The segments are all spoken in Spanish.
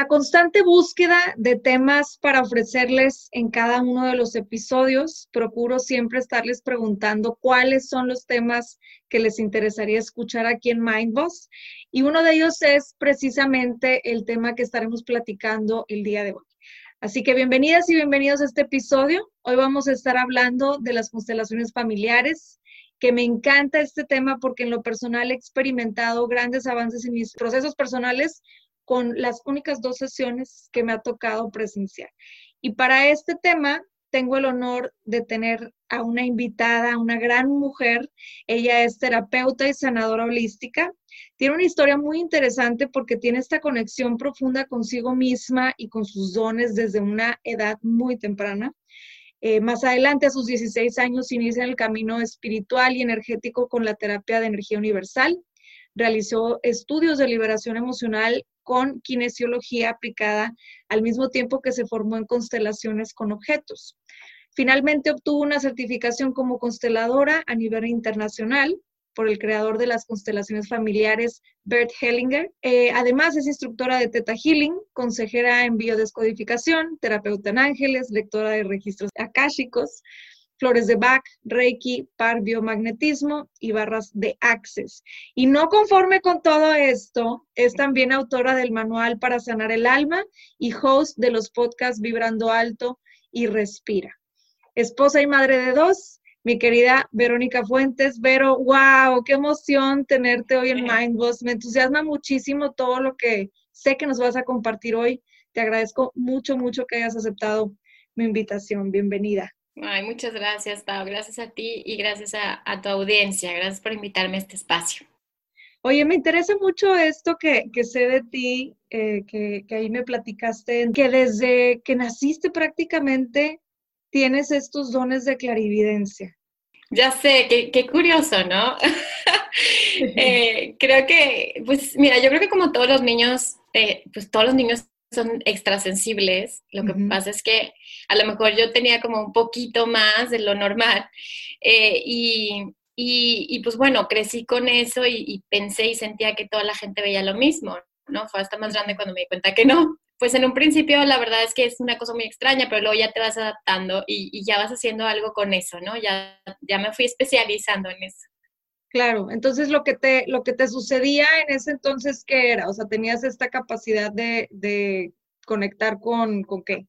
La constante búsqueda de temas para ofrecerles en cada uno de los episodios, procuro siempre estarles preguntando cuáles son los temas que les interesaría escuchar aquí en Mindboss. Y uno de ellos es precisamente el tema que estaremos platicando el día de hoy. Así que bienvenidas y bienvenidos a este episodio. Hoy vamos a estar hablando de las constelaciones familiares, que me encanta este tema porque en lo personal he experimentado grandes avances en mis procesos personales con las únicas dos sesiones que me ha tocado presenciar. Y para este tema tengo el honor de tener a una invitada, una gran mujer. Ella es terapeuta y sanadora holística. Tiene una historia muy interesante porque tiene esta conexión profunda consigo misma y con sus dones desde una edad muy temprana. Eh, más adelante, a sus 16 años, inicia el camino espiritual y energético con la terapia de energía universal. Realizó estudios de liberación emocional con kinesiología aplicada al mismo tiempo que se formó en constelaciones con objetos. Finalmente obtuvo una certificación como consteladora a nivel internacional por el creador de las constelaciones familiares, Bert Hellinger. Eh, además, es instructora de Theta Healing, consejera en biodescodificación, terapeuta en ángeles, lectora de registros akáshicos, flores de Bach, Reiki, par biomagnetismo y barras de Access. Y no conforme con todo esto, es también autora del manual para sanar el alma y host de los podcasts Vibrando Alto y Respira. Esposa y madre de dos, mi querida Verónica Fuentes. Vero, wow, qué emoción tenerte hoy en Mindboss. Me entusiasma muchísimo todo lo que sé que nos vas a compartir hoy. Te agradezco mucho, mucho que hayas aceptado mi invitación. Bienvenida. Ay, muchas gracias, Pau. Gracias a ti y gracias a, tu audiencia. Gracias por invitarme a este espacio. Oye, me interesa mucho esto que, sé de ti, eh, que, ahí me platicaste, que desde que naciste prácticamente tienes estos dones de clarividencia. Ya sé, qué, curioso, ¿no? Eh, creo que, pues mira, yo creo que como todos los niños, eh, pues todos los niños son extrasensibles. Lo que pasa es que a lo mejor yo tenía como un poquito más de lo normal. Eh, y, y, pues bueno, crecí con eso y, pensé y sentía que toda la gente veía lo mismo, ¿no? Fue hasta más grande cuando me di cuenta que no. Pues en un principio la verdad es que es una cosa muy extraña, pero luego ya te vas adaptando y, y ya vas haciendo algo con eso, ¿no? Ya, ya me fui especializando en eso. Claro, entonces lo que te, lo que te sucedía en ese entonces, ¿qué era? O sea, tenías esta capacidad de, conectar con, con qué?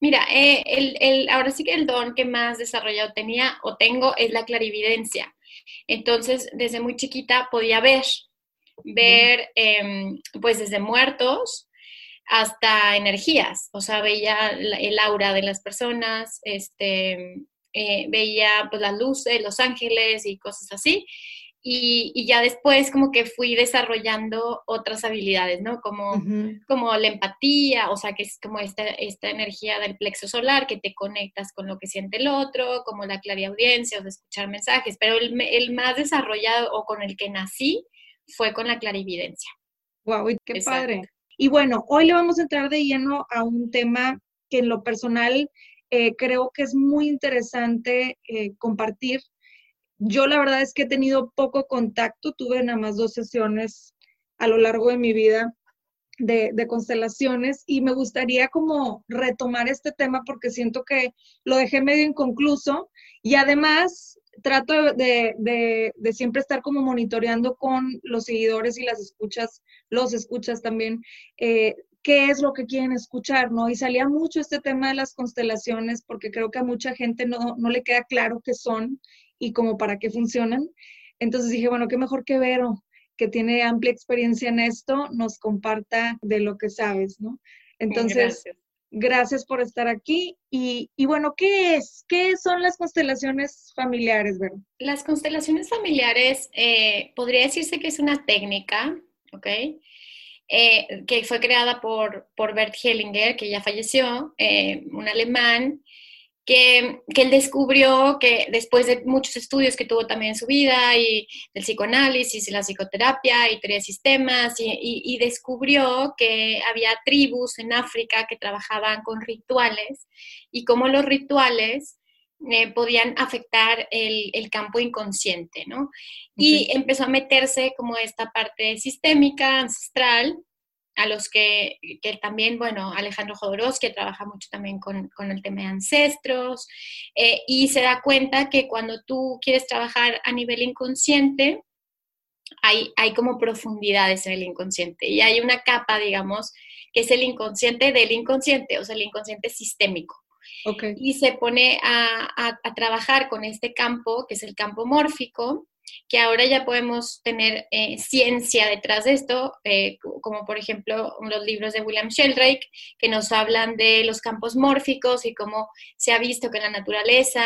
Mira, eh, el, ahora sí que el don que más desarrollado tenía o tengo es la clarividencia. Entonces, desde muy chiquita podía ver, ver em, pues desde muertos hasta energías, o sea, veía el aura de las personas, este, eh, veía pues las luces, los ángeles y cosas así. Y, ya después como que fui desarrollando otras habilidades, ¿no? Como, como la empatía, o sea, que es como esta, esta energía del plexo solar, que te conectas con lo que siente el otro, como la clariaudiencia, o de escuchar mensajes, pero el, el más desarrollado o con el que nací fue con la clarividencia. ¡Wow! ¡Qué padre! Y bueno, hoy le vamos a entrar de lleno a un tema que en lo personal eh, creo que es muy interesante eh, compartir. Yo la verdad es que he tenido poco contacto, tuve nada más dos sesiones a lo largo de mi vida de, constelaciones y me gustaría como retomar este tema porque siento que lo dejé medio inconcluso y además trato de, de, de, siempre estar como monitoreando con los seguidores y las escuchas, los escuchas también, eh, qué es lo que quieren escuchar, ¿no? Y salía mucho este tema de las constelaciones porque creo que a mucha gente no, no le queda claro qué son y como para qué funcionan. Entonces dije, bueno, qué mejor que Vero, que tiene amplia experiencia en esto, nos comparta de lo que sabes, ¿no? Entonces, Gracias por estar aquí. Y, bueno, ¿qué es? ¿Qué son las constelaciones familiares, verdad? Las constelaciones familiares, eh, podría decirse que es una técnica, ¿ok? Eh, que fue creada por, por Bert Hellinger, que ya falleció, eh, un alemán, que, él descubrió que después de muchos estudios que tuvo también en su vida y del psicoanálisis y la psicoterapia y teoría de sistemas y, descubrió que había tribus en África que trabajaban con rituales y cómo los rituales eh, podían afectar el, campo inconsciente, ¿no? Y empezó a meterse como esta parte sistémica, ancestral, a los que, también, bueno, Alejandro Jodorowsky trabaja mucho también con, el tema de ancestros eh, y se da cuenta que cuando tú quieres trabajar a nivel inconsciente, hay, hay como profundidades en el inconsciente y hay una capa, digamos, que es el inconsciente del inconsciente, o sea, el inconsciente sistémico. Y se pone a, a trabajar con este campo, que es el campo mórfico, que ahora ya podemos tener eh, ciencia detrás de esto, eh, como por ejemplo los libros de William Sheldrake, que nos hablan de los campos mórficos y cómo se ha visto que la naturaleza,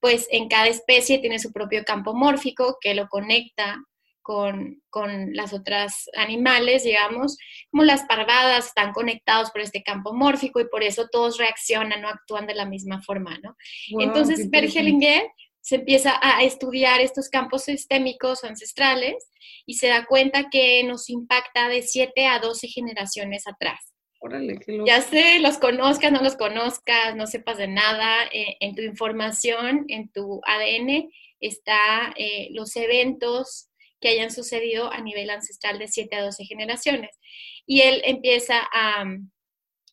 pues en cada especie tiene su propio campo mórfico que lo conecta con, con, las otras animales, digamos, como las parvadas están conectados por este campo mórfico y por eso todos reaccionan o actúan de la misma forma, ¿no? Entonces, Bergelinger se empieza a estudiar estos campos sistémicos ancestrales y se da cuenta que nos impacta de 7 a 12 generaciones atrás. Órale, Ya sé, los conozcas, no los conozcas, no sepas de nada, eh, en tu información, en tu ADN, está eh, los eventos que hayan sucedido a nivel ancestral de 7 a 12 generaciones. Y él empieza a,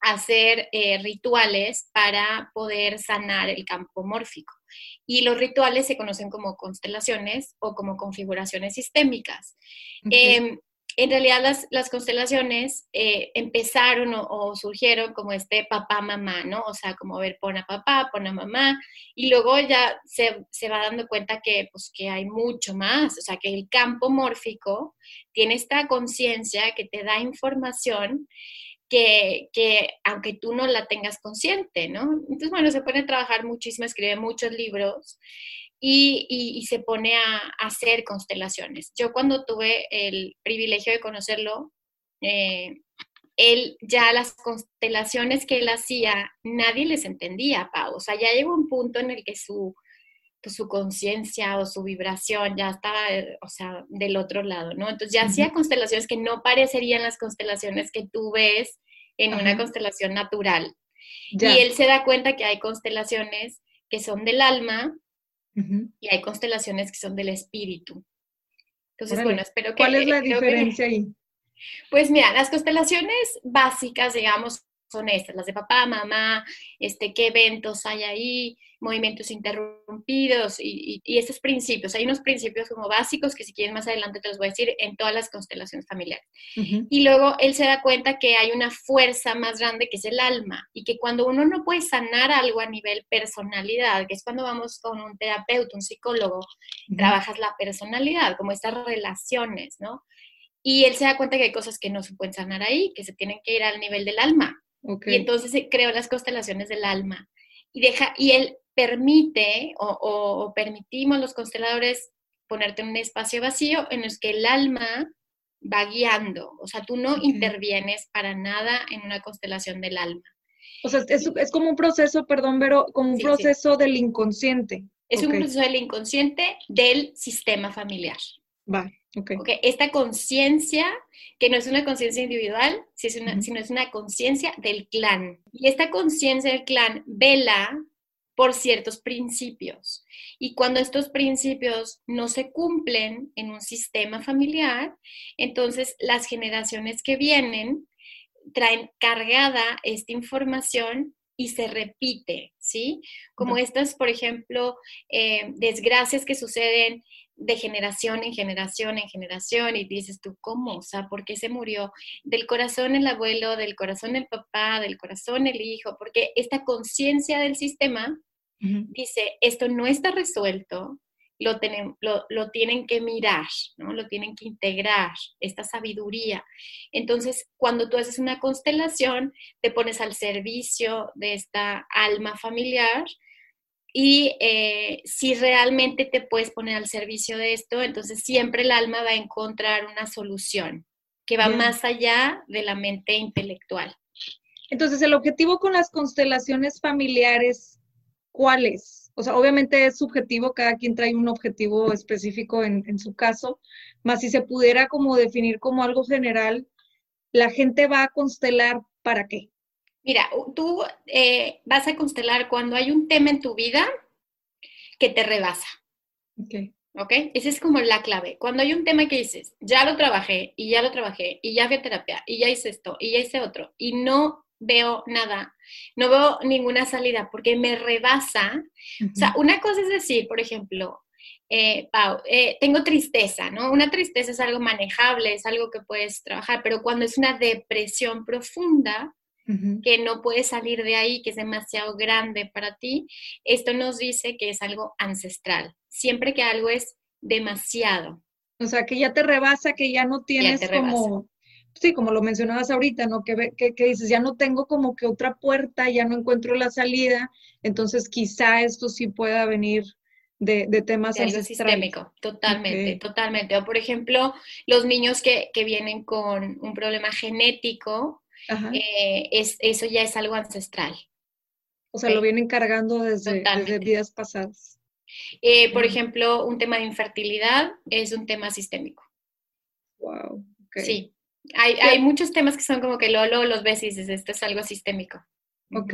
hacer eh, rituales para poder sanar el campo mórfico. Y los rituales se conocen como constelaciones o como configuraciones sistémicas. Em, en realidad las, las constelaciones eh, empezaron o, surgieron como este papá-mamá, ¿no? O sea, como ver, pon a papá, pon a mamá, y luego ya se, se, va dando cuenta que, pues, que hay mucho más, o sea, que el campo mórfico tiene esta conciencia que te da información que, aunque tú no la tengas consciente, ¿no? Entonces, bueno, se pone a trabajar muchísimo, escribe muchos libros y, se pone a, hacer constelaciones. Yo cuando tuve el privilegio de conocerlo, eh, él ya las constelaciones que él hacía, nadie les entendía, Pau. O sea, ya llegó un punto en el que su, pues, su conciencia o su vibración ya estaba, eh, o sea, del otro lado, ¿no? Entonces ya hacía constelaciones que no parecerían las constelaciones que tú ves en una constelación natural. Y él se da cuenta que hay constelaciones que son del alma y hay constelaciones que son del espíritu. Entonces, bueno, espero que... ¿Cuál es la diferencia ahí? Pues mira, las constelaciones básicas, digamos, son estas, las de papá, mamá, este, qué eventos hay ahí, movimientos interrumpidos y, y, esos principios. Hay unos principios como básicos que si quieren más adelante te los voy a decir en todas las constelaciones familiares. Y luego él se da cuenta que hay una fuerza más grande que es el alma y que cuando uno no puede sanar algo a nivel personalidad, que es cuando vamos con un terapeuta, un psicólogo, trabajas la personalidad, como estas relaciones, ¿no? Y él se da cuenta que hay cosas que no se pueden sanar ahí, que se tienen que ir al nivel del alma. Y entonces creó las constelaciones del alma. Y, deja, y él permite o, permitimos los consteladores ponerte en un espacio vacío en el que el alma va guiando, o sea, tú no intervienes para nada en una constelación del alma. O sea, es, como un proceso, perdón, pero como un proceso del inconsciente. Es un proceso del inconsciente del sistema familiar. Va, ok. okay. Esta conciencia, que no es una conciencia individual, sino es una conciencia del clan. Y esta conciencia del clan vela por ciertos principios. Y cuando estos principios no se cumplen en un sistema familiar, entonces las generaciones que vienen traen cargada esta información y se repite, ¿sí? Como estas, por ejemplo, eh, desgracias que suceden de generación en generación en generación y dices tú, ¿cómo? O sea, ¿por qué se murió? Del corazón el abuelo, del corazón el papá, del corazón el hijo, porque esta conciencia del sistema dice, esto no está resuelto, lo, lo, tienen que mirar, ¿no? lo tienen que integrar, esta sabiduría. Entonces, cuando tú haces una constelación, te pones al servicio de esta alma familiar y eh, si realmente te puedes poner al servicio de esto, entonces siempre el alma va a encontrar una solución que va más allá de la mente intelectual. Entonces, el objetivo con las constelaciones familiares ¿cuál es? O sea, obviamente es subjetivo, cada quien trae un objetivo específico en, su caso, más si se pudiera como definir como algo general, la gente va a constelar para qué? Mira, tú eh, vas a constelar cuando hay un tema en tu vida que te rebasa. Ok. ¿Ok? Esa es como la clave. Cuando hay un tema que dices, ya lo trabajé, y ya lo trabajé, y ya fui a terapia, y ya hice esto, y ya hice otro, y no veo nada, no veo ninguna salida porque me rebasa. O sea, una cosa es decir, por ejemplo, eh, Pau, eh, tengo tristeza, ¿no? Una tristeza es algo manejable, es algo que puedes trabajar, pero cuando es una depresión profunda, que no puedes salir de ahí, que es demasiado grande para ti, esto nos dice que es algo ancestral. Siempre que algo es demasiado. O sea, que ya te rebasa, que ya no tienes como sí, como lo mencionabas ahorita, ¿no? Que, que, que, dices, ya no tengo como que otra puerta, ya no encuentro la salida, entonces quizá esto sí pueda venir de, de temas de sistémico, totalmente, totalmente. O por ejemplo, los niños que, que vienen con un problema genético, eh, es, eso ya es algo ancestral. O sea, lo vienen cargando desde, desde vidas pasadas. Eh, por ejemplo, un tema de infertilidad es un tema sistémico. Wow. Sí, hay, muchos temas que son como que luego, los ves y dices, esto es algo sistémico. Ok,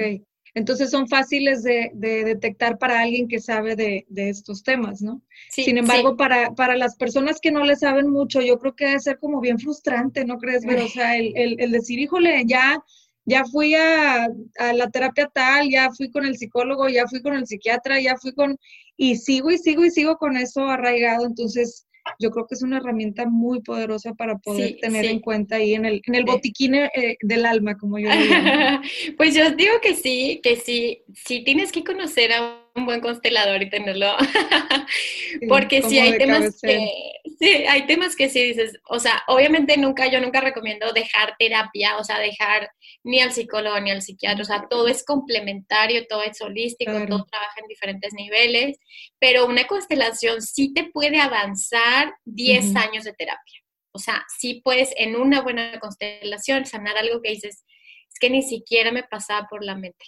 entonces son fáciles de, detectar para alguien que sabe de, estos temas, ¿no? Sin embargo, para, para las personas que no le saben mucho, yo creo que debe ser como bien frustrante, ¿no crees? Pero, o sea, el, el, decir, híjole, ya, ya fui a, a, la terapia tal, ya fui con el psicólogo, ya fui con el psiquiatra, ya fui con... Y sigo y sigo y sigo con eso arraigado, entonces yo creo que es una herramienta muy poderosa para poder tener en cuenta ahí en el, en el botiquín eh, del alma, como yo digo. pues yo digo que sí, que sí, sí tienes que conocer a un buen constelador y tenerlo, porque sí hay temas que, sí, hay temas que sí dices, o sea, obviamente nunca, yo nunca recomiendo dejar terapia, o sea, dejar ni al psicólogo ni al psiquiatra, o sea, todo es complementario, todo es holístico, todo trabaja en diferentes niveles, pero una constelación sí te puede avanzar 10 años de terapia. O sea, sí puedes en una buena constelación sanar algo que dices, es que ni siquiera me pasaba por la mente.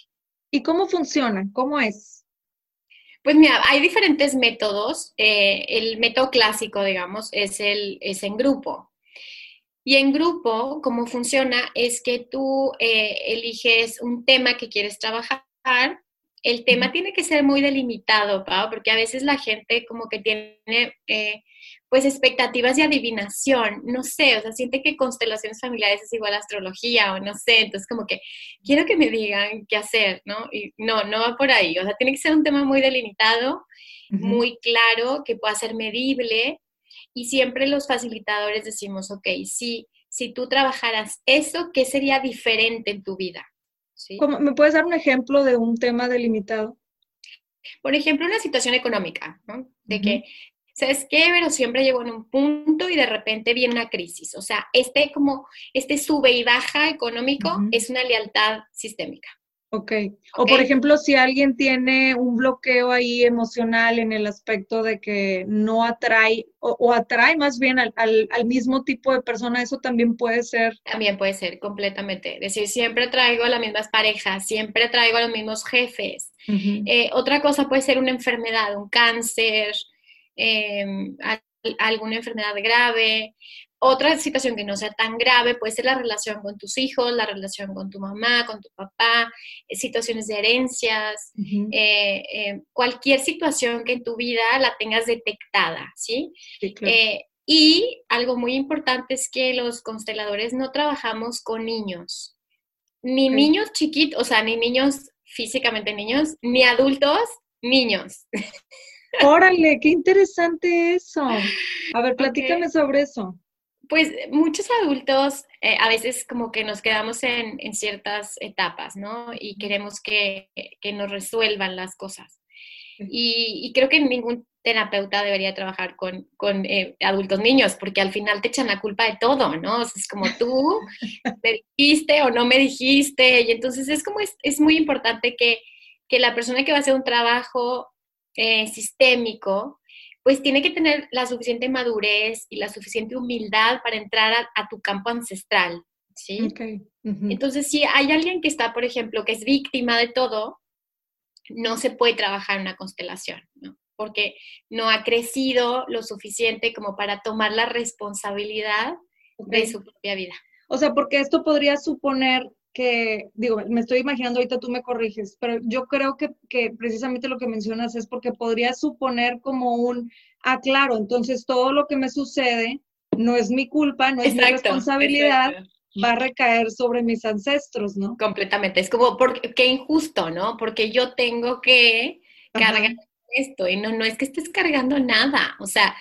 ¿Y cómo funciona? ¿Cómo es? Pues mira, hay diferentes métodos. Eh, el método clásico, digamos, es, el, es en grupo. Y en grupo, cómo funciona es que tú eh, eliges un tema que quieres trabajar. El tema tiene que ser muy delimitado, Pau, porque a veces la gente como que tiene eh, pues expectativas de adivinación, no sé, o sea, siente que constelaciones familiares es igual a astrología o no sé, entonces como que quiero que me digan qué hacer, ¿no? Y no, no va por ahí, o sea, tiene que ser un tema muy delimitado, muy claro, que pueda ser medible y siempre los facilitadores decimos, ok, si, si tú trabajaras eso, ¿qué sería diferente en tu vida? ¿Sí? ¿Me puedes dar un ejemplo de un tema delimitado? Por ejemplo, una situación económica, ¿no? De que ¿sabes qué? Pero siempre llegó en un punto y de repente viene una crisis. O sea, este como, este sube y baja económico es una lealtad sistémica. Ok. O por ejemplo, si alguien tiene un bloqueo ahí emocional en el aspecto de que no atrae o, atrae más bien al, mismo tipo de persona, eso también puede ser. También puede ser, completamente. Es decir, siempre traigo a las mismas parejas, siempre traigo a los mismos jefes. Eh, otra cosa puede ser una enfermedad, un cáncer, em, alguna enfermedad grave. Otra situación que no sea tan grave puede ser la relación con tus hijos, la relación con tu mamá, con tu papá, eh, situaciones de herencias, eh, eh, cualquier situación que en tu vida la tengas detectada, ¿sí? y algo muy importante es que los consteladores no trabajamos con niños, ni niños chiquitos, o sea, ni niños físicamente niños, ni adultos, niños. Órale, qué interesante eso. A ver, platícame sobre eso. Pues muchos adultos eh, a veces como que nos quedamos en, ciertas etapas, ¿no? Y queremos que, nos resuelvan las cosas. Y, creo que ningún terapeuta debería trabajar con, eh, adultos niños, porque al final te echan la culpa de todo, ¿no? es como tú me dijiste o no me dijiste, y entonces es como es, muy importante que, que, la persona que va a hacer un trabajo eh, sistémico pues tiene que tener la suficiente madurez y la suficiente humildad para entrar a, tu campo ancestral, ¿sí? Entonces, si hay alguien que está, por ejemplo, que es víctima de todo, no se puede trabajar en una constelación, ¿no? Porque no ha crecido lo suficiente como para tomar la responsabilidad de su propia vida. O sea, porque esto podría suponer que, digo, me estoy imaginando, ahorita tú me corriges, pero yo creo que, que, precisamente lo que mencionas es porque podría suponer como un, ah, claro, entonces todo lo que me sucede no es mi culpa, no es mi responsabilidad, va a recaer sobre mis ancestros, ¿no? Completamente, es como, porque, qué injusto, ¿no? Porque yo tengo que cargar esto y no, no es que estés cargando nada, o sea,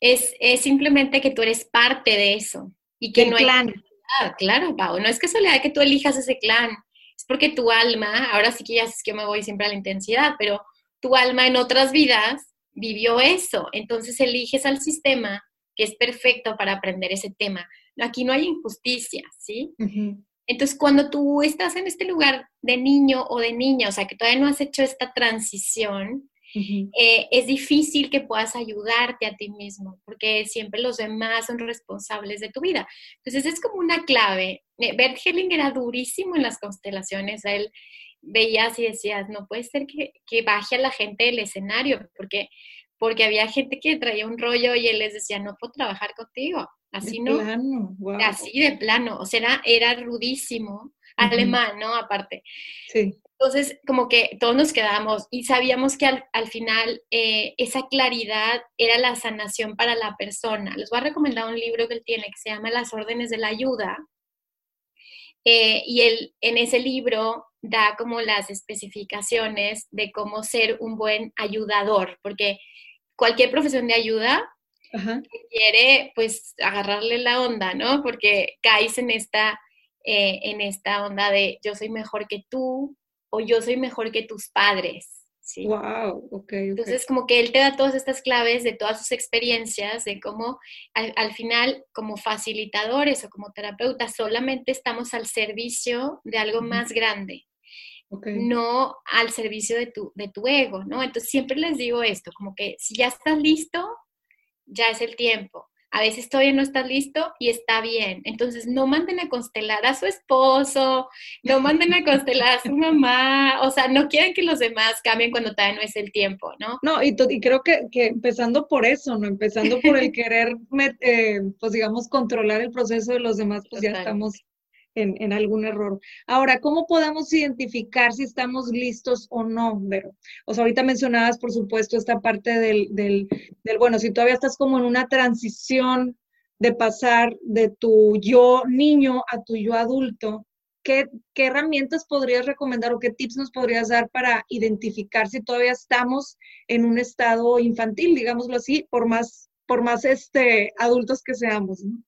es, es simplemente que tú eres parte de eso y que no hay claro, Pau, no es que casualidad que tú elijas ese clan, es porque tu alma, ahora sí que ya es que yo me voy siempre a la intensidad, pero tu alma en otras vidas vivió eso, entonces eliges al sistema que es perfecto para aprender ese tema. Aquí no hay injusticia, ¿sí? Entonces, cuando tú estás en este lugar de niño o de niña, o sea, que todavía no has hecho esta transición, eh, es difícil que puedas ayudarte a ti mismo, porque siempre los demás son responsables de tu vida. Entonces es como una clave. Eh, Bert Helling era durísimo en las constelaciones, él veías y decías, no puede ser que, que baje a la gente del escenario, porque, porque había gente que traía un rollo y él les decía, no puedo trabajar contigo. Así no. Así de plano. O sea, era, era rudísimo. Alemán, ¿no? Aparte. Sí. Entonces, como que todos nos quedamos y sabíamos que al, final eh, esa claridad era la sanación para la persona. Les voy a recomendar un libro que él tiene que se llama Las órdenes de la ayuda. Eh, y él en ese libro da como las especificaciones de cómo ser un buen ayudador, porque cualquier profesión de ayuda quiere pues agarrarle la onda, ¿no? Porque caes en esta, eh, en esta onda de yo soy mejor que tú, o yo soy mejor que tus padres. ¿sí? Wow, ok. Entonces, como que él te da todas estas claves de todas sus experiencias, de cómo al, final, como facilitadores o como terapeutas, solamente estamos al servicio de algo más grande. no al servicio de tu, de tu ego, ¿no? Entonces siempre les digo esto, como que si ya estás listo, ya es el tiempo a veces todavía no estás listo y está bien. Entonces, no manden a constelar a su esposo, no manden a constelar a su mamá, o sea, no quieren que los demás cambien cuando todavía no es el tiempo, ¿no? No, y, y creo que, que, empezando por eso, ¿no? Empezando por el querer, eh, pues digamos, controlar el proceso de los demás, pues ya estamos en, algún error. Ahora, ¿cómo podemos identificar si estamos listos o no, Vero? O sea, ahorita mencionabas, por supuesto, esta parte del, del, bueno, si todavía estás como en una transición de pasar de tu yo niño a tu yo adulto, ¿qué, ¿qué, herramientas podrías recomendar o qué tips nos podrías dar para identificar si todavía estamos en un estado infantil, digámoslo así, por más, por más este, adultos que seamos? ¿no?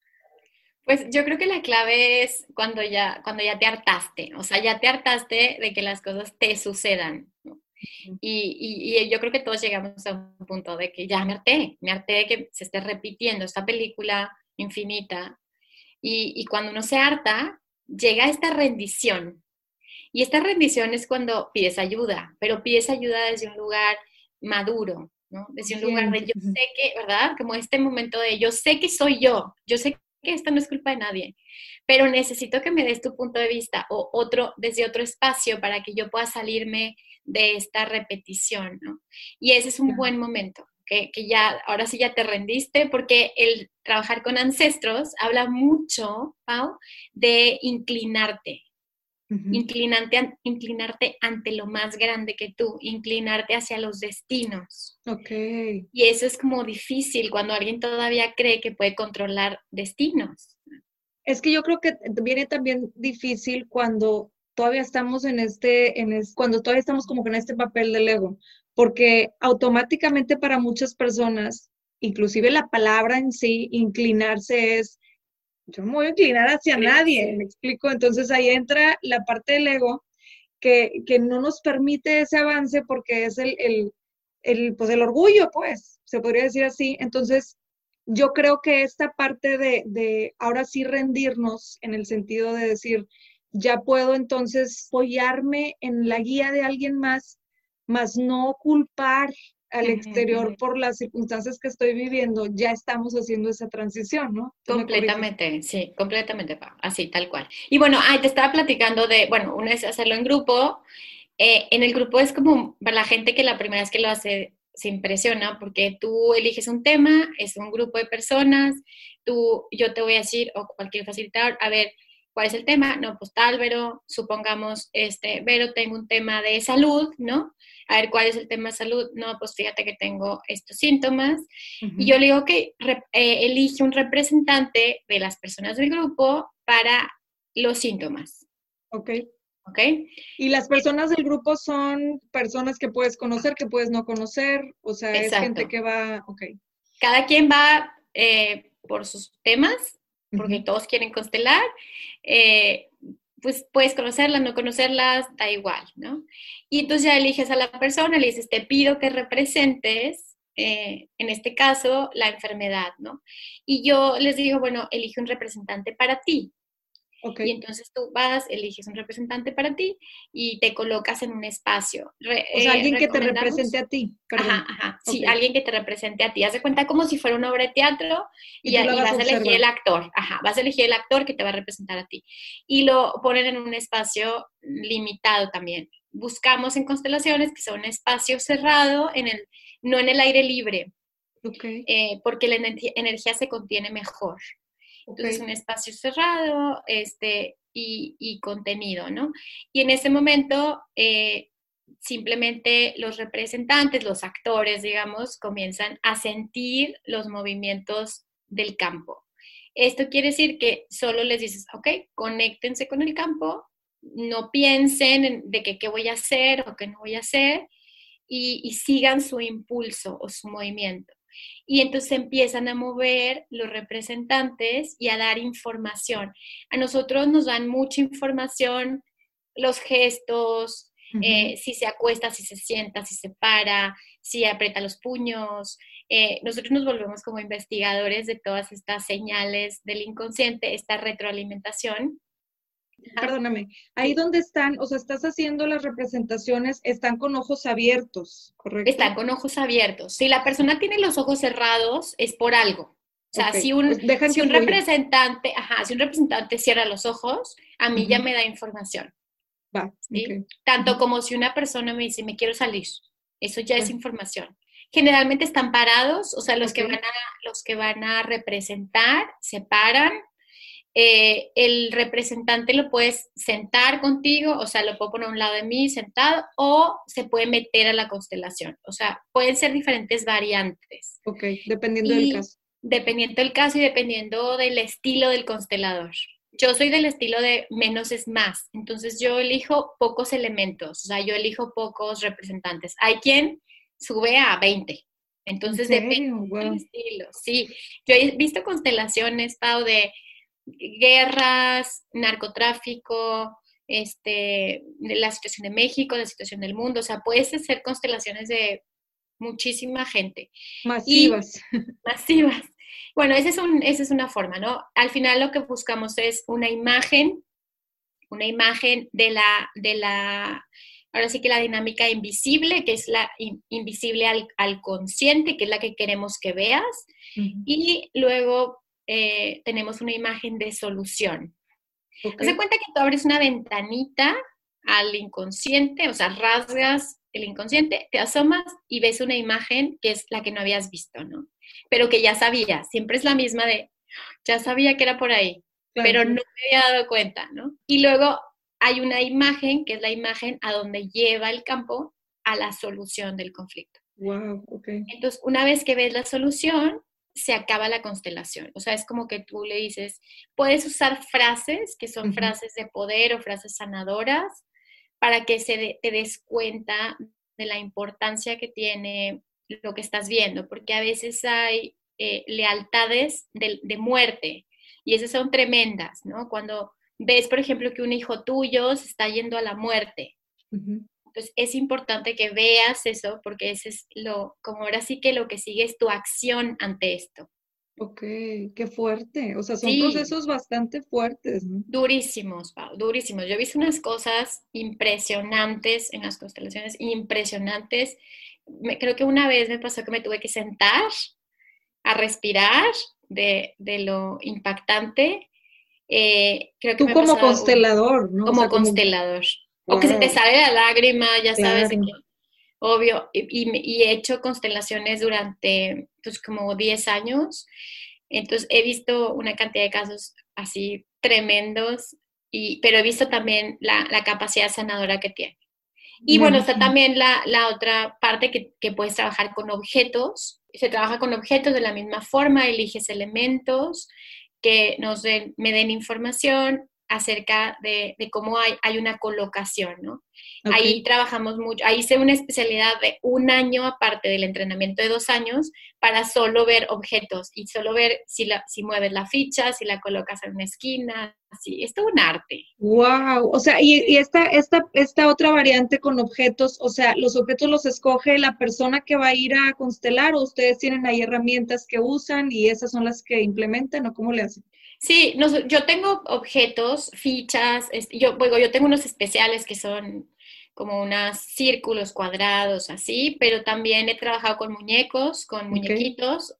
Pues yo creo que la clave es cuando ya, cuando ya te hartaste, o sea, ya te hartaste de que las cosas te sucedan. Y, y, yo creo que todos llegamos a un punto de que ya me harté, me harté de que se esté repitiendo esta película infinita. Y, y cuando uno se harta, llega esta rendición. Y esta rendición es cuando pides ayuda, pero pides ayuda desde un lugar maduro, ¿no? Desde un lugar de yo sé que, ¿verdad? Como este momento de yo sé que soy yo, yo sé que esta no es culpa de nadie, pero necesito que me des tu punto de vista o otro, desde otro espacio para que yo pueda salirme de esta repetición, ¿no? Y ese es un buen momento, que, que, ya, ahora sí ya te rendiste, porque el trabajar con ancestros habla mucho, Pau, de inclinarte, inclinarte, inclinarte ante lo más grande que tú, inclinarte hacia los destinos. Ok. Y eso es como difícil cuando alguien todavía cree que puede controlar destinos. Es que yo creo que viene también difícil cuando todavía estamos en este, en cuando todavía estamos como en este papel del ego, porque automáticamente para muchas personas, inclusive la palabra en sí, inclinarse es yo no me voy a inclinar hacia nadie, me explico. Entonces ahí entra la parte del ego que, no nos permite ese avance porque es el, el, pues el orgullo, pues, se podría decir así. Entonces, yo creo que esta parte de, de ahora sí rendirnos en el sentido de decir, ya puedo entonces apoyarme en la guía de alguien más, más no culpar al exterior por las circunstancias que estoy viviendo, ya estamos haciendo esa transición, ¿no? Completamente, sí, completamente, así, tal cual. Y bueno, ay, te estaba platicando de, bueno, una es hacerlo en grupo, eh, en el grupo es como para la gente que la primera vez que lo hace se impresiona porque tú eliges un tema, es un grupo de personas, tú, yo te voy a decir, o cualquier facilitador, a ver, ¿cuál es el tema? No, pues tal, Vero, supongamos, este, Vero, tengo un tema de salud, ¿no? a ver, ¿cuál es el tema de salud? No, pues fíjate que tengo estos síntomas. Y yo le digo que eh, elige un representante de las personas del grupo para los síntomas. Ok. ¿Ok? Y las personas del grupo son personas que puedes conocer, que puedes no conocer, o sea, es gente que va, ok. Cada quien va eh, por sus temas, porque todos quieren constelar. Eh, pues puedes conocerlas, no conocerlas, da igual, ¿no? Y entonces ya eliges a la persona, le dices, te pido que representes, eh, en este caso, la enfermedad, ¿no? Y yo les digo, bueno, elige un representante para ti, y entonces tú vas, eliges un representante para ti y te colocas en un espacio. o sea, eh, alguien que te represente a ti. Ajá, ajá. Sí, alguien que te represente a ti. Haz de cuenta como si fuera una obra de teatro y, vas, a elegir el actor. Ajá, vas a elegir el actor que te va a representar a ti. Y lo ponen en un espacio limitado también. Buscamos en constelaciones que sea un espacio cerrado, en el, no en el aire libre. Okay. Eh, porque la energía se contiene mejor. Entonces, un espacio cerrado este, y, contenido, ¿no? Y en ese momento, eh, simplemente los representantes, los actores, digamos, comienzan a sentir los movimientos del campo. Esto quiere decir que solo les dices, ok, conéctense con el campo, no piensen de que qué voy a hacer o qué no voy a hacer y sigan su impulso o su movimiento y entonces empiezan a mover los representantes y a dar información. A nosotros nos dan mucha información, los gestos, eh, si se acuesta, si se sienta, si se para, si aprieta los puños. Eh, nosotros nos volvemos como investigadores de todas estas señales del inconsciente, esta retroalimentación perdóname, ahí donde están, o sea, estás haciendo las representaciones, están con ojos abiertos, ¿correcto? Están con ojos abiertos. Si la persona tiene los ojos cerrados, es por algo. O sea, si un, pues si un representante, ajá, si un representante cierra los ojos, a mí ya me da información. Va, Tanto como si una persona me dice, me quiero salir. Eso ya es información. Generalmente están parados, o sea, los, que van a, los que van a representar se paran, eh, el representante lo puedes sentar contigo, o sea, lo puedo poner a un lado de mí sentado, o se puede meter a la constelación. O sea, pueden ser diferentes variantes. Ok, dependiendo del caso. Dependiendo del caso y dependiendo del estilo del constelador. Yo soy del estilo de menos es más, entonces yo elijo pocos elementos, o sea, yo elijo pocos representantes. Hay quien sube a 20, entonces depende del estilo. Sí, yo he visto constelaciones, Pau, de guerras, narcotráfico, este, la situación de México, la situación del mundo, o sea, puedes ser constelaciones de muchísima gente. Masivas. masivas. Bueno, esa es, un, esa es una forma, ¿no? Al final lo que buscamos es una imagen una imagen de la, de la, ahora sí que la dinámica invisible, que es la invisible al, consciente, que es la que queremos que veas, y luego eh, tenemos una imagen de solución. Okay. Haz cuenta que tú abres una ventanita al inconsciente, o sea, rasgas el inconsciente, te asomas y ves una imagen que es la que no habías visto, ¿no? Pero que ya sabías, siempre es la misma de, ya sabía que era por ahí, pero no me había dado cuenta, ¿no? Y luego hay una imagen, que es la imagen a donde lleva el campo a la solución del conflicto. Wow, ok. Entonces, una vez que ves la solución, se acaba la constelación. O sea, es como que tú le dices, puedes usar frases que son frases de poder o frases sanadoras para que se te des cuenta de la importancia que tiene lo que estás viendo, porque a veces hay eh, lealtades de, muerte y esas son tremendas, ¿no? Cuando ves, por ejemplo, que un hijo tuyo se está yendo a la muerte. Entonces es importante que veas eso porque ese es lo, como ahora sí que lo que sigue es tu acción ante esto. Ok, qué fuerte. O sea, son procesos bastante fuertes. Durísimos, Pau, durísimos. Yo he visto unas cosas impresionantes en las constelaciones, impresionantes. Me, creo que una vez me pasó que me tuve que sentar a respirar de, lo impactante. Eh, creo que Tú como constelador, ¿no? Como constelador. O que se te sale la lágrima, ya sabes, obvio. Y, he hecho constelaciones durante pues, como 10 años. Entonces he visto una cantidad de casos así tremendos, y, pero he visto también la, capacidad sanadora que tiene. Y bueno, está también la, otra parte que, que, puedes trabajar con objetos. Se trabaja con objetos de la misma forma, eliges elementos que nos me den información acerca de, cómo hay, hay, una colocación, ¿no? Ahí trabajamos mucho, ahí hice una especialidad de un año aparte del entrenamiento de dos años para solo ver objetos y solo ver si, la, si mueves la ficha, si la colocas en una esquina, así, es todo un arte. Wow, o sea, y, y esta, esta, esta otra variante con objetos, o sea, los objetos los escoge la persona que va a ir a constelar o ustedes tienen ahí herramientas que usan y esas son las que implementan o cómo le hacen? Sí, yo tengo objetos, fichas, yo, bueno, yo tengo unos especiales que son como unos círculos cuadrados así, pero también he trabajado con muñecos, con muñequitos.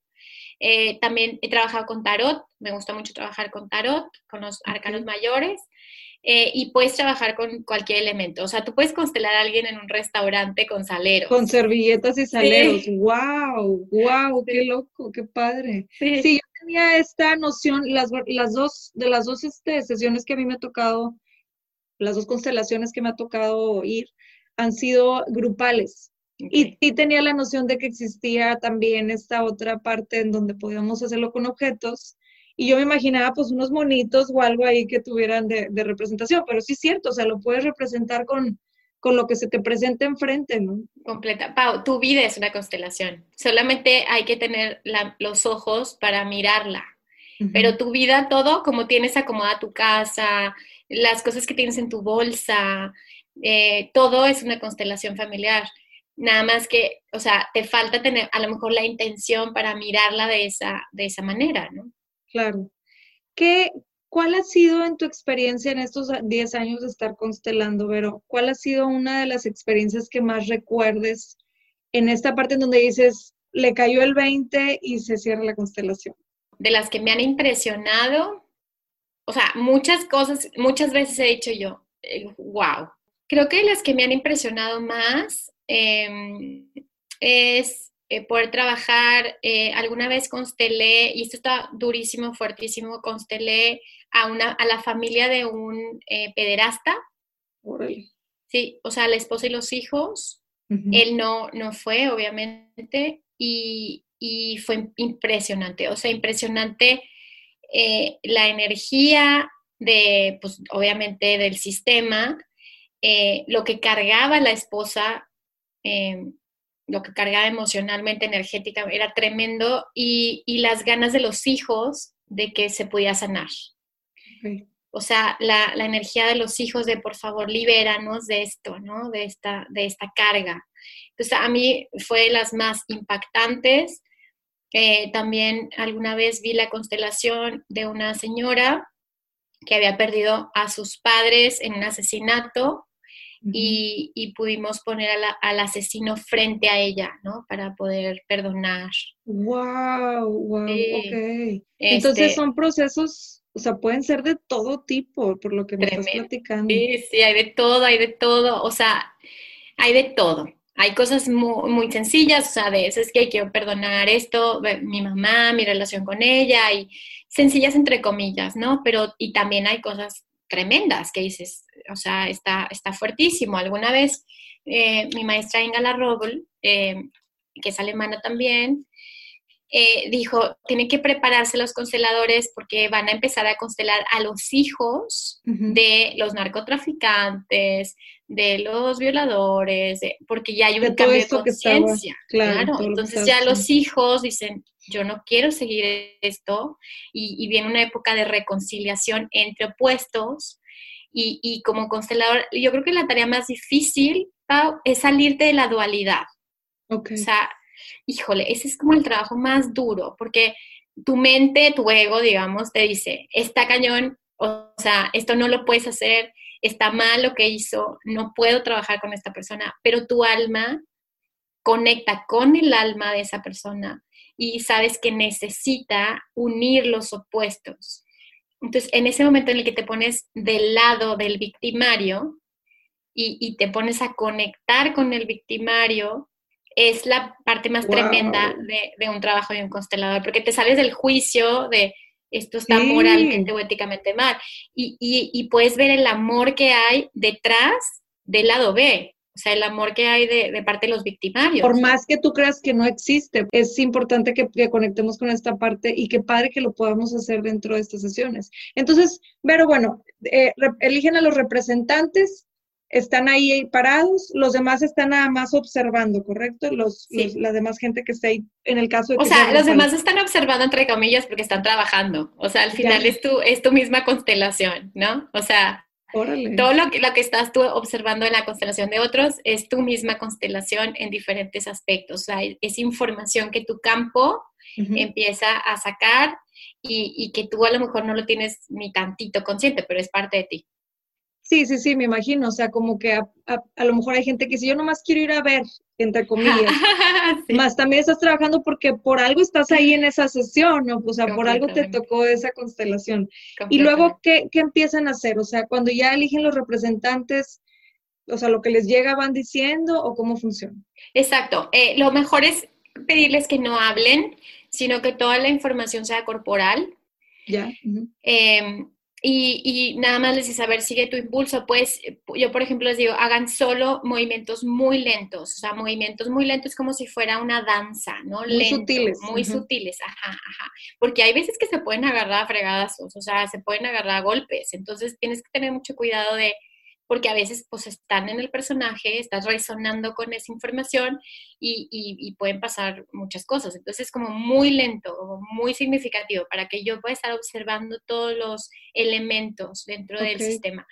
Eh, también he trabajado con tarot, me gusta mucho trabajar con tarot, con los arcanos mayores. Eh, y puedes trabajar con cualquier elemento. O sea, tú puedes constelar a alguien en un restaurante con saleros. Con servilletas y saleros. ¡Wow! ¡Wow! ¡Qué loco! ¡Qué padre! Sí, tenía esta noción, las, las dos, de las dos este, sesiones que a mí me ha tocado las dos constelaciones que me ha tocado ir han sido grupales. Y, y, tenía la noción de que existía también esta otra parte en donde podíamos hacerlo con objetos. Y yo me imaginaba pues unos monitos o algo ahí que tuvieran de, representación, pero sí es cierto, o sea, lo puedes representar con, con lo que se te presenta enfrente, ¿no? Completa. Pau, tu vida es una constelación. Solamente hay que tener los ojos para mirarla. Pero tu vida, todo, como tienes acomodada tu casa, las cosas que tienes en tu bolsa, eh, todo es una constelación familiar. Nada más que, o sea, te falta tener a lo mejor la intención para mirarla de esa, de esa manera, ¿no? Claro. ¿Qué, ¿Cuál ha sido en tu experiencia en estos 10 años de estar constelando, Vero? ¿Cuál ha sido una de las experiencias que más recuerdes en esta parte en donde dices, le cayó el 20 y se cierra la constelación? De las que me han impresionado, o sea, muchas cosas, muchas veces he dicho yo, wow. Eh, Creo que las que me han impresionado más em, es eh, poder trabajar, eh, alguna vez constelé, y esto está durísimo, fuertísimo, constelé a, una, a la familia de un pederasta. Sí, o sea, la esposa y los hijos. Él no, no fue, obviamente, y, y fue impresionante, o sea, impresionante eh, la energía de, pues obviamente del sistema, eh, lo que cargaba la esposa, eh, lo que cargaba emocionalmente, energética, era tremendo, y, las ganas de los hijos de que se podía sanar. O sea, la, energía de los hijos de por favor libéranos de esto, ¿no? De esta, de esta carga. Entonces, a mí fue de las más impactantes. Eh, también alguna vez vi la constelación de una señora que había perdido a sus padres en un asesinato y, pudimos poner al asesino frente a ella, ¿no? Para poder perdonar. ¡Wow! ¡Wow! ok. Entonces este son procesos, o sea, pueden ser de todo tipo, por lo que me estás platicando. Sí, sí, hay de todo, hay de todo, o sea, hay de todo. Hay cosas muy, muy sencillas, o sea, de eso es que quiero perdonar esto, mi mamá, mi relación con ella, y sencillas entre comillas, ¿no? Pero, y también hay cosas tremendas que dices, o sea, está, está fuertísimo. Alguna vez eh, mi maestra Inga Larrobel, eh, que es alemana también, eh, dijo, tienen que prepararse los consteladores porque van a empezar a constelar a los hijos de los narcotraficantes, de los violadores, porque ya hay un cambio de conciencia. Claro, entonces ya los hijos dicen, yo no quiero seguir esto, y, viene una época de reconciliación entre opuestos, y, como constelador, yo creo que la tarea más difícil, es salirte de la dualidad. O sea, híjole, ese es como el trabajo más duro, porque tu mente, tu ego, digamos, te dice, está cañón, o sea, esto no lo puedes hacer, está mal lo que hizo, no puedo trabajar con esta persona, pero tu alma conecta con el alma de esa persona y sabes que necesita unir los opuestos. Entonces, en ese momento en el que te pones del lado del victimario y, te pones a conectar con el victimario, es la parte más tremenda de, un trabajo de un constelador, porque te sales del juicio de esto está moralmente o éticamente mal, y, y, puedes ver el amor que hay detrás del lado B, o sea, el amor que hay de, parte de los victimarios. Por más que tú creas que no existe, es importante que, conectemos con esta parte y qué padre que lo podamos hacer dentro de estas sesiones. Entonces, pero bueno, eh, eligen a los representantes están ahí parados, los demás están nada más observando, ¿correcto? Los, la demás gente que está ahí, en el caso de... o sea, los demás están observando entre comillas porque están trabajando, o sea, al final es tu, es tu misma constelación, ¿no? O sea, todo lo que, lo que estás tú observando en la constelación de otros es tu misma constelación en diferentes aspectos, o sea, es información que tu campo empieza a sacar y, y que tú a lo mejor no lo tienes ni tantito consciente, pero es parte de ti. Sí, sí, sí, me imagino. O sea, como que a, lo mejor hay gente que dice, yo nomás quiero ir a ver, entre comillas. Más también estás trabajando porque por algo estás ahí en esa sesión, ¿no? O sea, por algo te tocó esa constelación. Y luego, ¿qué, ¿qué, empiezan a hacer? O sea, cuando ya eligen los representantes, o sea, lo que les llega van diciendo o cómo funciona. Exacto. Eh, lo mejor es pedirles que no hablen, sino que toda la información sea corporal. Ya. Y, nada más les dice, a ver, sigue tu impulso. Pues yo, por ejemplo, les digo, hagan solo movimientos muy lentos, o sea, movimientos muy lentos como si fuera una danza, ¿no? Muy sutiles. Muy sutiles, ajá, ajá. Porque hay veces que se pueden agarrar a fregadazos, o sea, se pueden agarrar a golpes. Entonces tienes que tener mucho cuidado de porque a veces pues están en el personaje, estás resonando con esa información y, pueden pasar muchas cosas. Entonces es como muy lento, muy significativo para que yo pueda estar observando todos los elementos dentro del sistema.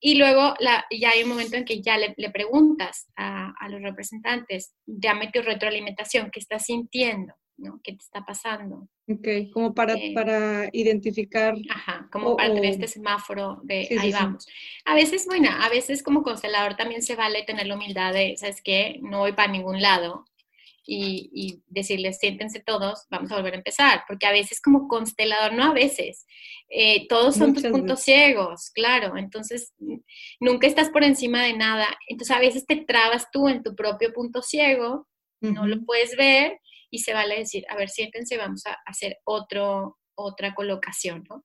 Y luego ya hay un momento en que ya le, preguntas a, a, los representantes, dame tu retroalimentación, ¿qué estás sintiendo? ¿No? ¿Qué te está pasando? Ok, como para, eh, para identificar. Ajá, como para tener este semáforo de ahí vamos. A veces, bueno, a veces como constelador también se vale tener la humildad de, ¿sabes qué? No voy para ningún lado. Y, y, decirles, siéntense todos, vamos a volver a empezar, porque a veces como constelador, no a veces, eh, todos son tus puntos ciegos, claro, entonces nunca estás por encima de nada, entonces a veces te trabas tú en tu propio punto ciego, no lo puedes ver y se vale decir, a ver, siéntense, vamos a hacer otro, otra colocación, ¿no?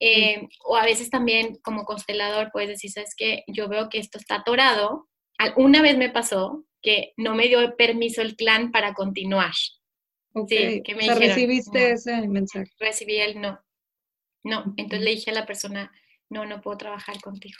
Eh, o a veces también como constelador puedes decir, sabes que yo veo que esto está atorado. Una vez me pasó que no me dio permiso el clan para continuar. Sí, que me o recibiste ese mensaje. Recibí el no. No, entonces le dije a la persona, no, no puedo trabajar contigo.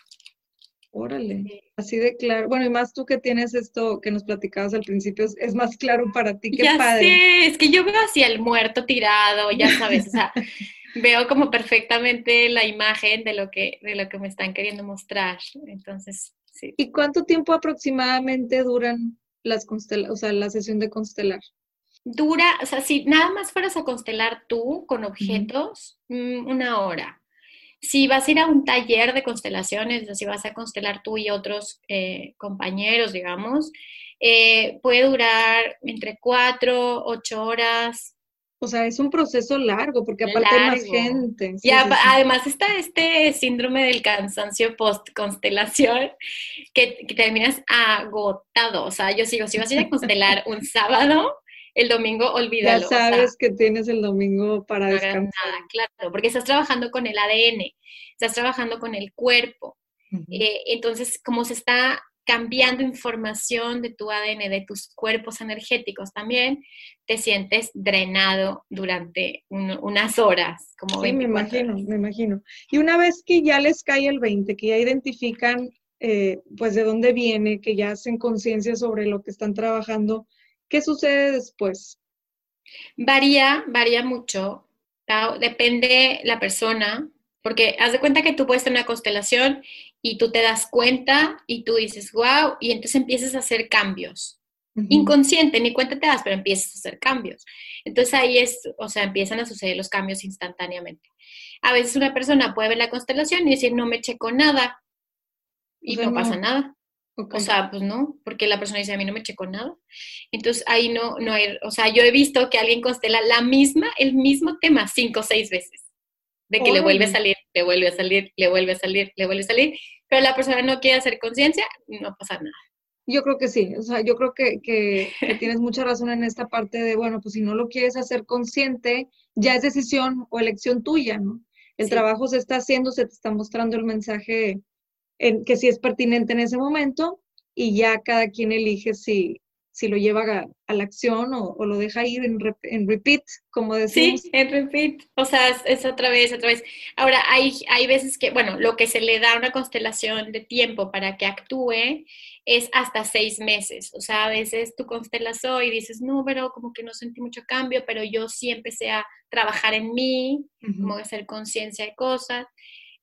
Órale, así de claro. Bueno, y más tú que tienes esto que nos platicabas al principio, es, más claro para ti. Qué ya padre. Sé, es que yo veo así el muerto tirado, ya sabes, o sea, veo como perfectamente la imagen de lo que, de lo que me están queriendo mostrar. Entonces, sí. ¿Y cuánto tiempo aproximadamente duran las constelaciones, o sea, la sesión de constelar? Dura, o sea, si nada más fueras a constelar tú con objetos, mm, una hora Si vas a ir a un taller de constelaciones, si vas a constelar tú y otros eh, compañeros, digamos, eh, puede durar entre cuatro, ocho horas. O sea, es un proceso largo porque aparte hay más gente. y además está este síndrome del cansancio post-constelación que, que, terminas agotado. O sea, yo sigo, si vas a ir a constelar un sábado, el domingo olvídalo. Ya sabes que tienes el domingo para descansar. Nada, claro, porque estás trabajando con el ADN, estás trabajando con el cuerpo. Eh, entonces, como se está cambiando información de tu ADN, de tus cuerpos energéticos también, te sientes drenado durante unas horas. Como sí, me imagino, me imagino. Y una vez que ya les cae el 20, que ya identifican eh, pues de dónde viene, que ya hacen conciencia sobre lo que están trabajando, ¿qué sucede después? Varía, varía mucho. Depende la persona, porque haz de cuenta que tú puedes tener una constelación y tú te das cuenta y tú dices, wow, y entonces empiezas a hacer cambios. Inconsciente, ni cuenta te das, pero empiezas a hacer cambios. Entonces ahí es, o sea, empiezan a suceder los cambios instantáneamente. A veces una persona puede ver la constelación y decir, no me checo nada, y no, pasa nada. O sea, pues no, porque la persona dice, a mí no me checo nada. Entonces ahí no, no hay, o sea, yo he visto que alguien constela la misma, el mismo tema cinco o seis veces de que le vuelve a salir, le vuelve a salir, le vuelve a salir, le vuelve a salir, pero la persona no quiere hacer conciencia, no pasa nada. Yo creo que sí, o sea, yo creo que, que, tienes mucha razón en esta parte de, bueno, pues si no lo quieres hacer consciente, ya es decisión o elección tuya, ¿no? El trabajo se está haciendo, se te está mostrando el mensaje en, que sí es pertinente en ese momento y ya cada quien elige si, si lo lleva a, la acción o, lo deja ir en, en, repeat, como decimos. Sí, en repeat. O sea, es, otra vez, otra vez. Ahora, hay, hay veces que, bueno, lo que se le da a una constelación de tiempo para que actúe es hasta seis meses. O sea, a veces tú constelas hoy y dices, no, pero como que no sentí mucho cambio, pero yo sí empecé a trabajar en mí, como hacer conciencia de cosas,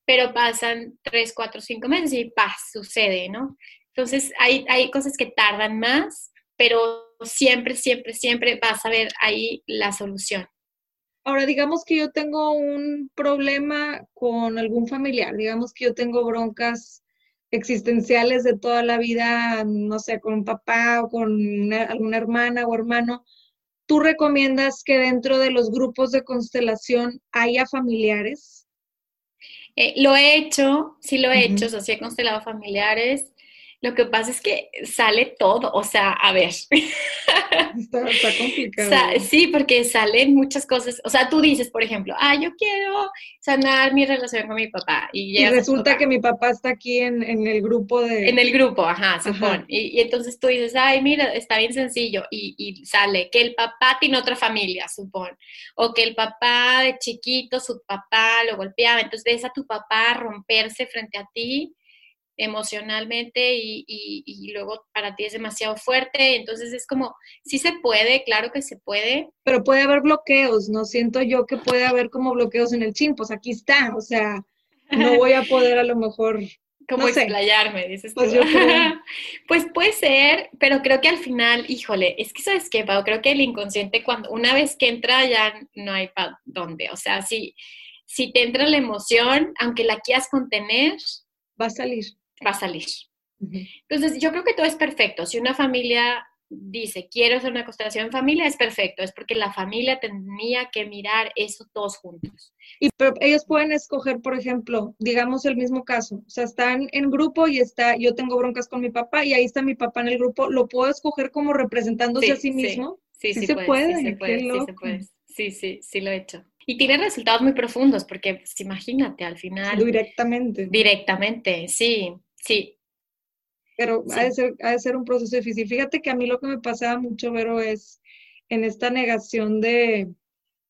pero pasan tres, cuatro, cinco meses y paz, sucede, ¿no? Entonces, hay, hay cosas que tardan más, pero siempre, siempre, siempre vas a ver ahí la solución. Ahora, digamos que yo tengo un problema con algún familiar, digamos que yo tengo broncas existenciales de toda la vida, no sé, con un papá o con alguna hermana o hermano. ¿Tú recomiendas que dentro de los grupos de constelación haya familiares? Eh, lo he hecho, sí lo he hecho, o sea, sí he constelado familiares. Lo que pasa es que sale todo, o sea, a ver. Está, complicado. sí, porque salen muchas cosas. O sea, tú dices, por ejemplo, ah, yo quiero sanar mi relación con mi papá. Y, resulta que mi papá está aquí en, el grupo de... En el grupo, ajá, supón. Y, entonces tú dices, ay, mira, está bien sencillo. Y, y sale que el papá tiene otra familia, supón. O que el papá de chiquito, su papá lo golpeaba. Entonces ves a tu papá romperse frente a ti emocionalmente y, luego para ti es demasiado fuerte, entonces es como, sí se puede, claro que se puede. Pero puede haber bloqueos, ¿no? Siento yo que puede haber como bloqueos en el chin, pues aquí está, o sea, no voy a poder a lo mejor... Como explayarme, dices pues, pues, puede ser, pero creo que al final, híjole, es que sabes qué, Pau, creo que el inconsciente cuando una vez que entra ya no hay para dónde, o sea, si, si te entra la emoción, aunque la quieras contener, va a salir va a salir. Entonces, yo creo que todo es perfecto. Si una familia dice, quiero hacer una constelación en familia, es perfecto. Es porque la familia tenía que mirar eso todos juntos. Y pero ellos pueden escoger, por ejemplo, digamos el mismo caso. O sea, están en grupo y está, yo tengo broncas con mi papá y ahí está mi papá en el grupo. ¿Lo puedo escoger como representándose a sí mismo? Sí, sí, se puede. Sí, se puede, sí, se puede. Sí, sí, sí lo he hecho. Y tiene resultados muy profundos, porque pues, imagínate, al final. Directamente. Directamente, sí. Sí. Pero Ha, de ser, ha de ser un proceso difícil. Fíjate que a mí lo que me pasaba mucho, Vero, es en esta negación de,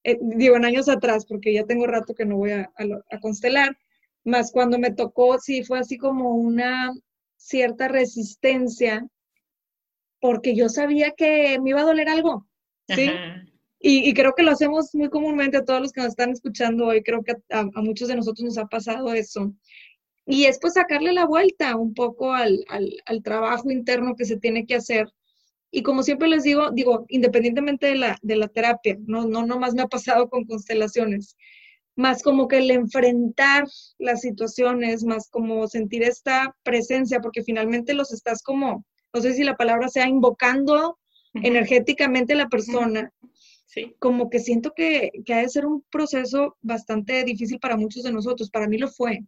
eh, digo, en años atrás, porque ya tengo rato que no voy a, a, constelar, más cuando me tocó, sí, fue así como una cierta resistencia, porque yo sabía que me iba a doler algo, ¿sí? Y, y, creo que lo hacemos muy comúnmente a todos los que nos están escuchando hoy, creo que a, a, muchos de nosotros nos ha pasado eso. Y es pues sacarle la vuelta un poco al, al, trabajo interno que se tiene que hacer. Y como siempre les digo, digo, independientemente de la, de la terapia, no, no nomás me ha pasado con constelaciones, más como que el enfrentar las situaciones, más como sentir esta presencia, porque finalmente los estás como, no sé si la palabra sea invocando energéticamente la persona. Sí. Como que siento que, que ha de ser un proceso bastante difícil para muchos de nosotros. Para mí lo fue.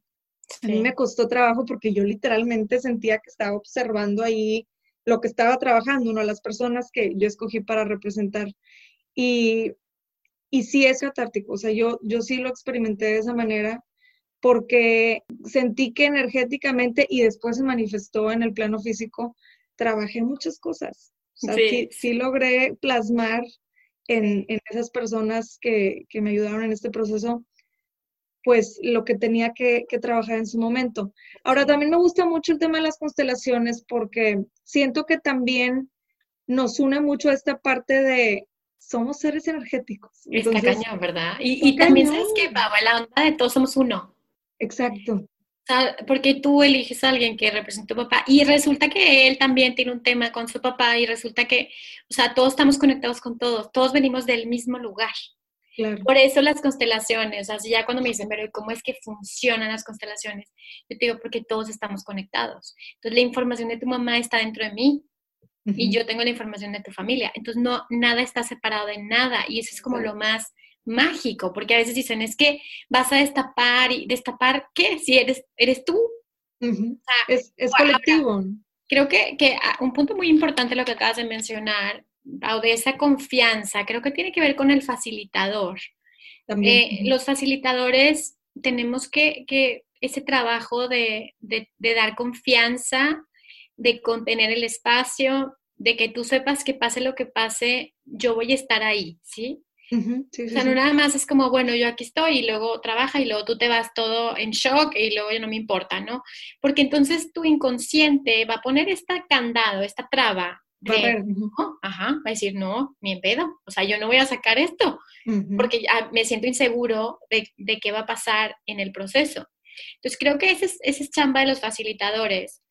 A mí me costó trabajo porque yo literalmente sentía que estaba observando ahí lo que estaba trabajando, ¿no? Las personas que yo escogí para representar. Y, y sí es catártico, o sea, yo, yo sí lo experimenté de esa manera porque sentí que energéticamente y después se manifestó en el plano físico, trabajé muchas cosas. O sea, sí. sí, logré plasmar en, en esas personas que, que, me ayudaron en este proceso, pues lo que tenía que, que, trabajar en su momento. Ahora, también me gusta mucho el tema de las constelaciones porque siento que también nos une mucho esta parte de somos seres energéticos. Está cañón, ¿verdad? Y, y también sabes que, Pablo, la onda de todos somos uno. Exacto. Porque tú eliges a alguien que representa a tu papá y resulta que él también tiene un tema con su papá y resulta que, o sea, todos estamos conectados con todos, todos venimos del mismo lugar. Claro. Por eso las constelaciones, así ya cuando me dicen, pero ¿cómo es que funcionan las constelaciones? Yo te digo, porque todos estamos conectados. Entonces la información de tu mamá está dentro de mí, y yo tengo la información de tu familia. Entonces, no, nada está separado de nada y eso es como lo más mágico, porque a veces dicen, es que vas a destapar y destapar, ¿qué? Si eres, eres tú. es, colectivo. creo que, que, un punto muy importante lo que acabas de mencionar, o de esa confianza, creo que tiene que ver con el facilitador. Eh, los facilitadores tenemos que, que ese trabajo de, de, de dar confianza, de contener el espacio, de que tú sepas que pase lo que pase, yo voy a estar ahí, ¿sí? o sea, no nada más es como, bueno, yo aquí estoy y luego trabaja y luego tú te vas todo en shock y luego ya no me importa, ¿no? Porque entonces tu inconsciente va a poner esta candado, esta traba. De, ajá, va a decir, no, ni en pedo, o sea, yo no voy a sacar esto, porque ya me siento inseguro de, de, qué va a pasar en el proceso. Entonces creo que ese es, ese es chamba de los facilitadores,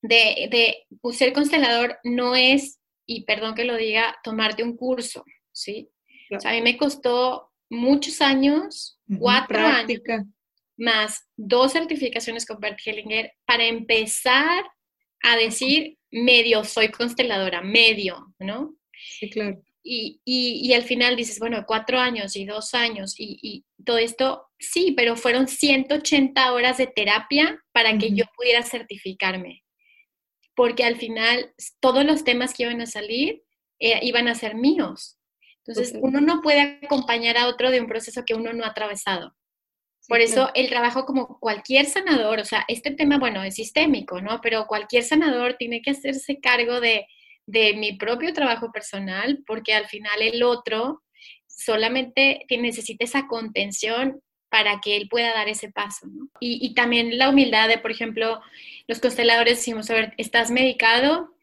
de, de pues, ser constelador no es, y perdón que lo diga, tomarte un curso, ¿sí? O sea, a mí me costó muchos años, cuatro años, más dos certificaciones con Bert Hellinger para empezar a decir, medio soy consteladora, medio, ¿no? Sí, claro. Y, y, y, al final dices, bueno, cuatro años y dos años y, y, todo esto, sí, pero fueron 180 horas de terapia para que yo pudiera certificarme porque al final todos los temas que iban a salir eh, iban a ser míos. Entonces, uno no puede acompañar a otro de un proceso que uno no ha atravesado. Por eso el trabajo como cualquier sanador, o sea, este tema, bueno, es sistémico, ¿no? Pero cualquier sanador tiene que hacerse cargo de, de mi propio trabajo personal, porque al final el otro solamente necesita esa contención para que él pueda dar ese paso. ¿no? Y, y, también la humildad de, por ejemplo, los consteladores decimos, a ver, ¿estás medicado?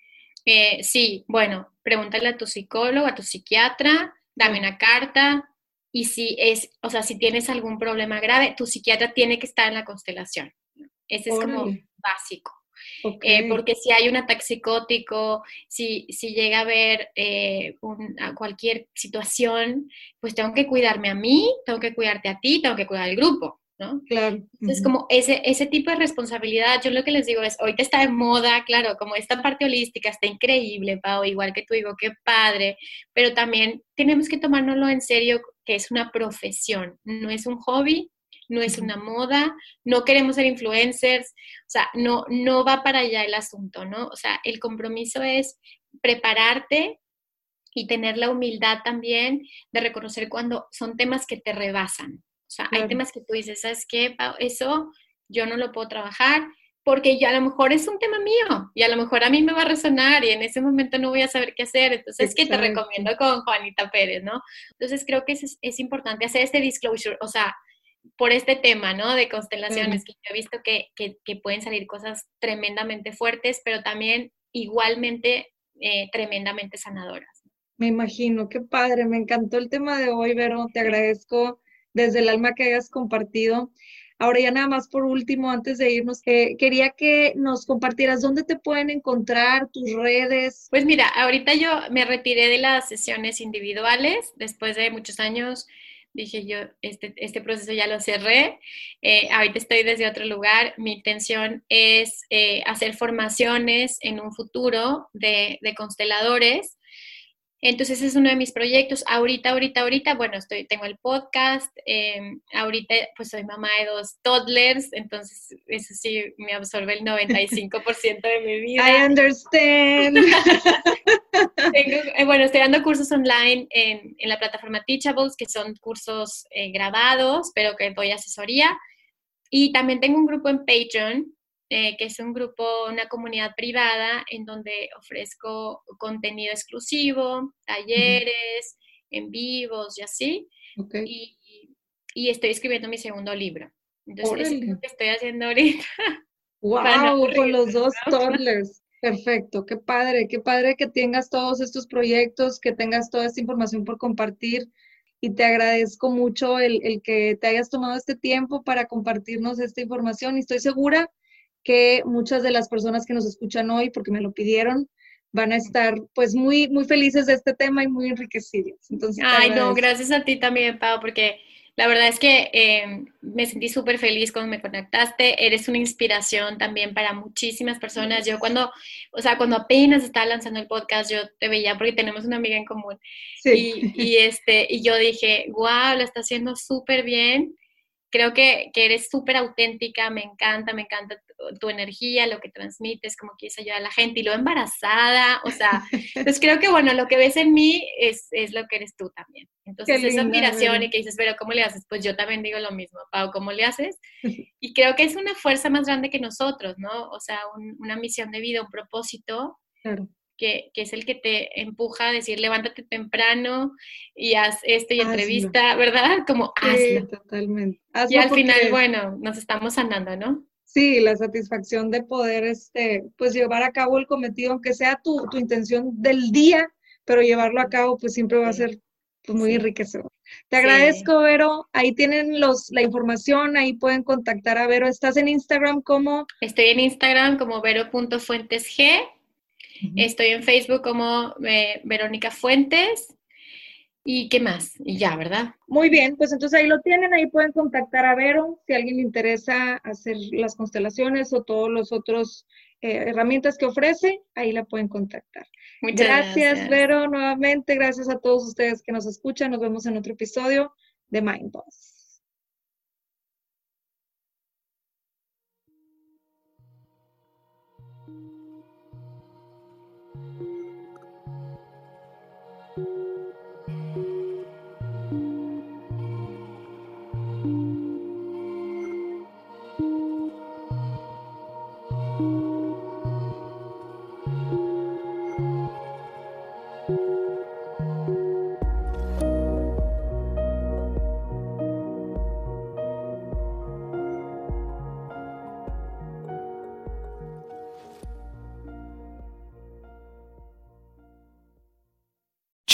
Eh, sí, bueno, pregúntale a tu psicólogo, a tu psiquiatra, dame una carta. Y si es, o sea, si tienes algún problema grave, tu psiquiatra tiene que estar en la constelación. Ese es como básico. Eh, porque si hay un ataque psicótico, si, si llega a haber eh, cualquier situación, pues tengo que cuidarme a mí, tengo que cuidarte a ti, tengo que cuidar al grupo. ¿No? Claro. Entonces, como ese, ese tipo de responsabilidad, yo lo que les digo es, ahorita está de moda, claro, como esta parte holística está increíble, Pau, igual que tú digo, qué padre, pero también tenemos que tomárnoslo en serio, que es una profesión, no es un hobby, no es una moda, no queremos ser influencers, o sea, no, no va para allá el asunto, ¿no? O sea, el compromiso es prepararte y tener la humildad también de reconocer cuando son temas que te rebasan. O sea, hay temas que tú dices, ¿sabes qué? Eso yo no lo puedo trabajar porque ya a lo mejor es un tema mío y a lo mejor a mí me va a resonar y en ese momento no voy a saber qué hacer. Entonces, es que te recomiendo con Juanita Pérez, ¿no? Entonces, creo que es, es importante hacer este disclosure, o sea, por este tema, ¿no? De constelaciones, que yo he visto que, que, pueden salir cosas tremendamente fuertes, pero también igualmente eh, tremendamente sanadoras. Me imagino, qué padre, me encantó el tema de hoy, Vero, te agradezco desde el alma que hayas compartido. Ahora ya nada más por último, antes de irnos, eh, quería que nos compartieras dónde te pueden encontrar, tus redes. Pues mira, ahorita yo me retiré de las sesiones individuales después de muchos años dije yo, este, este proceso ya lo cerré, eh, ahorita estoy desde otro lugar, mi intención es eh, hacer formaciones en un futuro de, de consteladores entonces es uno de mis proyectos. Ahorita, ahorita, ahorita, bueno, estoy, tengo el podcast. Em, ahorita, pues soy mamá de dos toddlers, entonces eso sí me absorbe el 95% de mi vida. I understand. Eh, bueno, estoy dando cursos online en, en, la plataforma Teachables, que son cursos eh, grabados, pero que doy asesoría. Y también tengo un grupo en Patreon eh, que es un grupo, una comunidad privada en donde ofrezco contenido exclusivo, talleres, en vivos y así. Y, y, estoy escribiendo mi segundo libro. Entonces, es lo que estoy haciendo ahorita. ¡Wow! con los dos toddlers. Perfecto, qué padre, qué padre que tengas todos estos proyectos, que tengas toda esta información por compartir y te agradezco mucho el, el, que te hayas tomado este tiempo para compartirnos esta información y estoy segura que muchas de las personas que nos escuchan hoy, porque me lo pidieron, van a estar pues muy, muy felices de este tema y muy enriquecidos. Entonces, Ay, no, gracias a ti también, Pau, porque la verdad es que em, me sentí súper feliz cuando me conectaste. Eres una inspiración también para muchísimas personas. Yo cuando, o sea, cuando apenas estaba lanzando el podcast, yo te veía porque tenemos una amiga en común. Sí. Y, y, este, y yo dije, wow, lo está haciendo súper bien creo que, que eres súper auténtica, me encanta, me encanta tu, energía, lo que transmites, cómo quieres ayudar a la gente y lo embarazada, o sea, pues creo que bueno, lo que ves en mí es, es lo que eres tú también. Entonces esa admiración y que dices, pero ¿cómo le haces? Pues yo también digo lo mismo, Pau, ¿cómo le haces? Y creo que es una fuerza más grande que nosotros, ¿no? O sea, una misión de vida, un propósito. Claro que, es el que te empuja a decir, levántate temprano y haz esto y entrevista, ¿verdad? Como hazlo. totalmente. y al final, bueno, nos estamos sanando, ¿no? Sí, la satisfacción de poder, este, pues llevar a cabo el cometido, aunque sea tu, intención del día, pero llevarlo a cabo, pues siempre va a ser pues, muy enriquecedor. Te agradezco, Vero. Ahí tienen los, la información, ahí pueden contactar a Vero. ¿Estás en Instagram como? Estoy en Instagram como vero.fuentesg Estoy en Facebook como eh, Verónica Fuentes. ¿Y qué más? Y ya, ¿verdad? Muy bien, pues entonces ahí lo tienen, ahí pueden contactar a Vero si a alguien le interesa hacer las constelaciones o todos los otros eh, herramientas que ofrece, ahí la pueden contactar. Muchas gracias, gracias, Vero, nuevamente. Gracias a todos ustedes que nos escuchan. Nos vemos en otro episodio de Mind Boss.